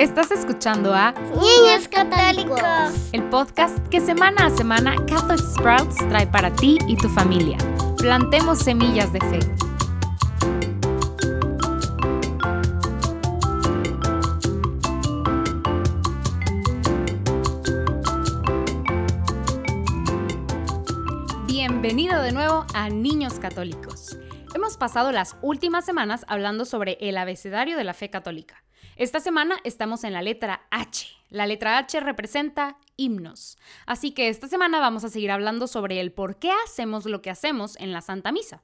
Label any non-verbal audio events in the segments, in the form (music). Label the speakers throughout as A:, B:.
A: Estás escuchando a
B: Niños Católicos,
A: el podcast que semana a semana Catholic Sprouts trae para ti y tu familia. Plantemos semillas de fe. Bienvenido de nuevo a Niños Católicos. Hemos pasado las últimas semanas hablando sobre el abecedario de la fe católica. Esta semana estamos en la letra H. La letra H representa himnos. Así que esta semana vamos a seguir hablando sobre el por qué hacemos lo que hacemos en la Santa Misa.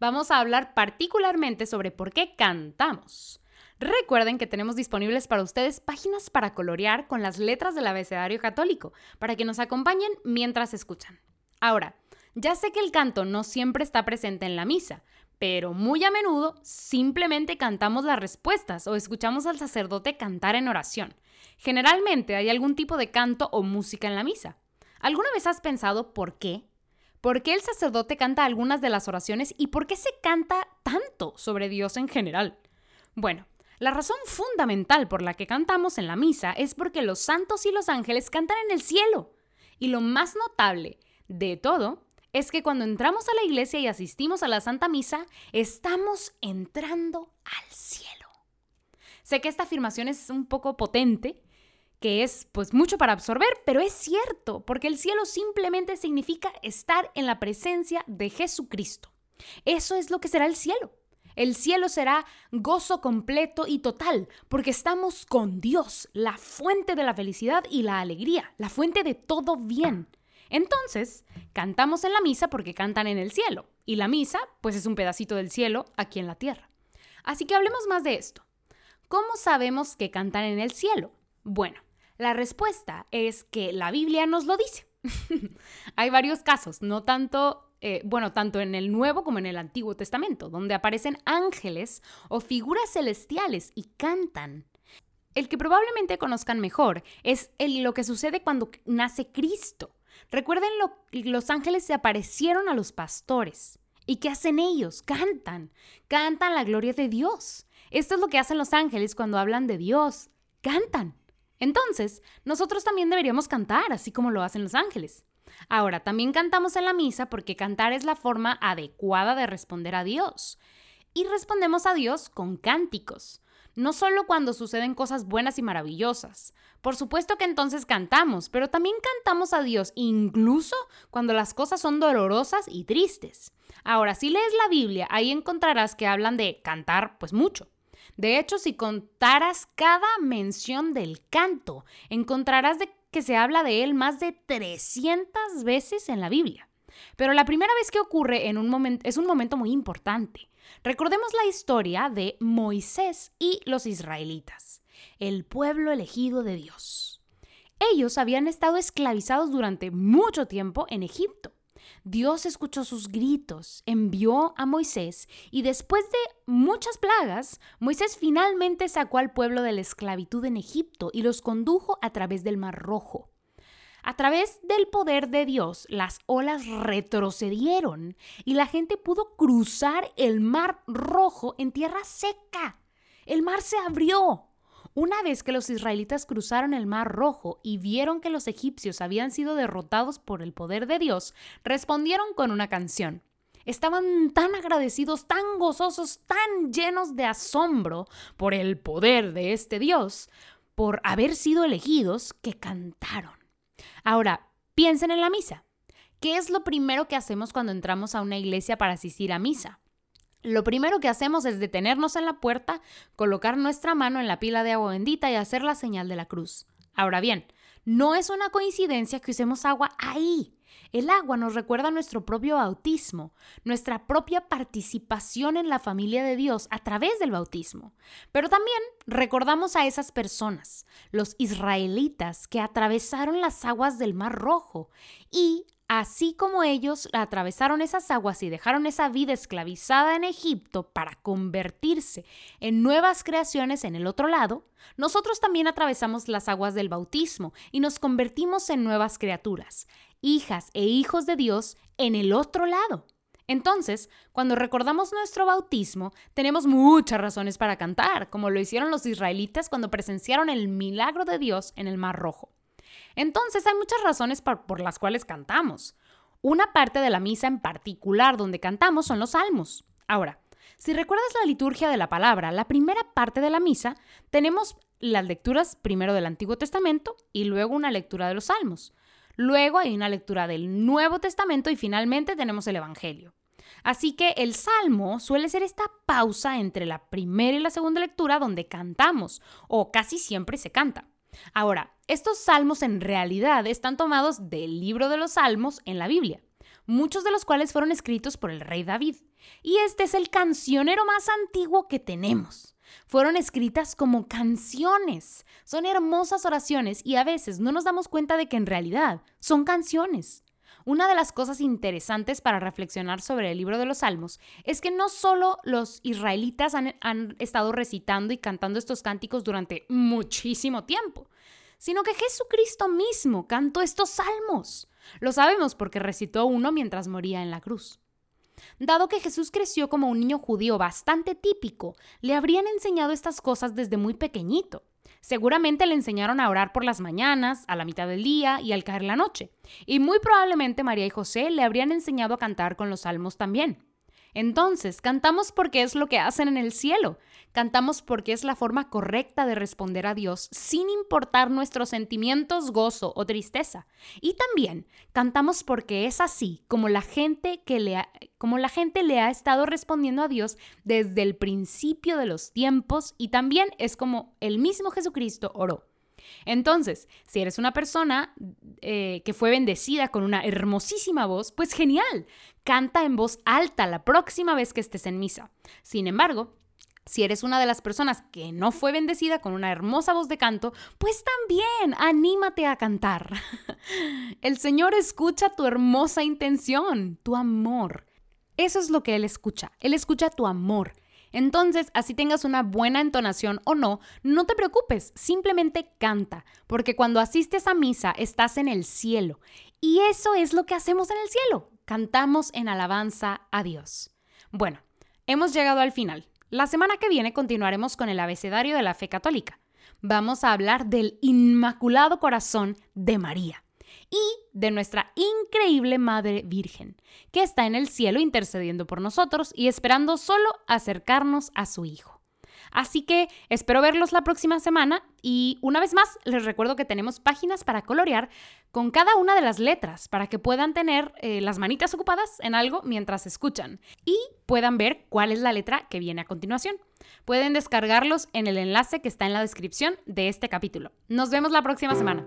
A: Vamos a hablar particularmente sobre por qué cantamos. Recuerden que tenemos disponibles para ustedes páginas para colorear con las letras del abecedario católico, para que nos acompañen mientras escuchan. Ahora, ya sé que el canto no siempre está presente en la misa, pero muy a menudo simplemente cantamos las respuestas o escuchamos al sacerdote cantar en oración. Generalmente hay algún tipo de canto o música en la misa. ¿Alguna vez has pensado por qué? ¿Por qué el sacerdote canta algunas de las oraciones y por qué se canta tanto sobre Dios en general? Bueno, la razón fundamental por la que cantamos en la misa es porque los santos y los ángeles cantan en el cielo. Y lo más notable de todo es que cuando entramos a la iglesia y asistimos a la Santa Misa, estamos entrando al cielo. Sé que esta afirmación es un poco potente, que es pues mucho para absorber, pero es cierto, porque el cielo simplemente significa estar en la presencia de Jesucristo. Eso es lo que será el cielo. El cielo será gozo completo y total, porque estamos con Dios, la fuente de la felicidad y la alegría, la fuente de todo bien. Entonces, cantamos en la misa porque cantan en el cielo, y la misa, pues es un pedacito del cielo aquí en la tierra. Así que hablemos más de esto. ¿Cómo sabemos que cantan en el cielo? Bueno, la respuesta es que la Biblia nos lo dice. (laughs) Hay varios casos, no tanto, eh, bueno, tanto en el Nuevo como en el Antiguo Testamento, donde aparecen ángeles o figuras celestiales y cantan. El que probablemente conozcan mejor es lo que sucede cuando nace Cristo. Recuerden lo, los ángeles se aparecieron a los pastores. ¿Y qué hacen ellos? Cantan. Cantan la gloria de Dios. Esto es lo que hacen los ángeles cuando hablan de Dios. Cantan. Entonces, nosotros también deberíamos cantar, así como lo hacen los ángeles. Ahora, también cantamos en la misa porque cantar es la forma adecuada de responder a Dios. Y respondemos a Dios con cánticos no solo cuando suceden cosas buenas y maravillosas. Por supuesto que entonces cantamos, pero también cantamos a Dios incluso cuando las cosas son dolorosas y tristes. Ahora, si lees la Biblia, ahí encontrarás que hablan de cantar pues mucho. De hecho, si contaras cada mención del canto, encontrarás de que se habla de él más de 300 veces en la Biblia. Pero la primera vez que ocurre es un momento muy importante. Recordemos la historia de Moisés y los israelitas, el pueblo elegido de Dios. Ellos habían estado esclavizados durante mucho tiempo en Egipto. Dios escuchó sus gritos, envió a Moisés y después de muchas plagas, Moisés finalmente sacó al pueblo de la esclavitud en Egipto y los condujo a través del Mar Rojo. A través del poder de Dios, las olas retrocedieron y la gente pudo cruzar el mar rojo en tierra seca. El mar se abrió. Una vez que los israelitas cruzaron el mar rojo y vieron que los egipcios habían sido derrotados por el poder de Dios, respondieron con una canción. Estaban tan agradecidos, tan gozosos, tan llenos de asombro por el poder de este Dios, por haber sido elegidos, que cantaron. Ahora, piensen en la misa. ¿Qué es lo primero que hacemos cuando entramos a una iglesia para asistir a misa? Lo primero que hacemos es detenernos en la puerta, colocar nuestra mano en la pila de agua bendita y hacer la señal de la cruz. Ahora bien, no es una coincidencia que usemos agua ahí. El agua nos recuerda nuestro propio bautismo, nuestra propia participación en la familia de Dios a través del bautismo. Pero también recordamos a esas personas, los israelitas que atravesaron las aguas del Mar Rojo y Así como ellos atravesaron esas aguas y dejaron esa vida esclavizada en Egipto para convertirse en nuevas creaciones en el otro lado, nosotros también atravesamos las aguas del bautismo y nos convertimos en nuevas criaturas, hijas e hijos de Dios en el otro lado. Entonces, cuando recordamos nuestro bautismo, tenemos muchas razones para cantar, como lo hicieron los israelitas cuando presenciaron el milagro de Dios en el Mar Rojo. Entonces, hay muchas razones por, las cuales cantamos. Una parte de la misa en particular donde cantamos son los salmos. Ahora, si recuerdas la liturgia de la palabra, la primera parte de la misa tenemos las lecturas primero del Antiguo Testamento y luego una lectura de los salmos. Luego hay una lectura del Nuevo Testamento y finalmente tenemos el Evangelio. Así que el salmo suele ser esta pausa entre la primera y la segunda lectura donde cantamos, o casi siempre se canta. Ahora, estos salmos en realidad están tomados del libro de los salmos en la Biblia, muchos de los cuales fueron escritos por el rey David. Y este es el cancionero más antiguo que tenemos. Fueron escritas como canciones. Son hermosas oraciones y a veces no nos damos cuenta de que en realidad son canciones. Una de las cosas interesantes para reflexionar sobre el libro de los Salmos es que no solo los israelitas han, estado recitando y cantando estos cánticos durante muchísimo tiempo, sino que Jesucristo mismo cantó estos salmos. Lo sabemos porque recitó uno mientras moría en la cruz. Dado que Jesús creció como un niño judío bastante típico, le habrían enseñado estas cosas desde muy pequeñito. Seguramente le enseñaron a orar por las mañanas, a la mitad del día y al caer la noche. Y muy probablemente María y José le habrían enseñado a cantar con los salmos también. Entonces, cantamos porque es lo que hacen en el cielo. Cantamos porque es la forma correcta de responder a Dios sin importar nuestros sentimientos, gozo o tristeza. Y también cantamos porque es así como la gente que le como la gente le ha estado respondiendo a Dios desde el principio de los tiempos y también es como el mismo Jesucristo oró. Entonces, si eres una persona eh, que fue bendecida con una hermosísima voz, pues genial, canta en voz alta la próxima vez que estés en misa. Sin embargo, si eres una de las personas que no fue bendecida con una hermosa voz de canto, pues también anímate a cantar. (laughs) El Señor escucha tu hermosa intención, tu amor. Eso es lo que Él escucha. Él escucha tu amor. Entonces, así tengas una buena entonación o no, no te preocupes, simplemente canta, porque cuando asistes a misa estás en el cielo. Y eso es lo que hacemos en el cielo, cantamos en alabanza a Dios. Bueno, hemos llegado al final. La semana que viene continuaremos con el abecedario de la fe católica. Vamos a hablar del Inmaculado Corazón de María y de nuestra increíble Madre Virgen, que está en el cielo intercediendo por nosotros y esperando solo acercarnos a su Hijo. Así que espero verlos la próxima semana y una vez más les recuerdo que tenemos páginas para colorear con cada una de las letras para que puedan tener eh, las manitas ocupadas en algo mientras escuchan y puedan ver cuál es la letra que viene a continuación. Pueden descargarlos en el enlace que está en la descripción de este capítulo. Nos vemos la próxima semana.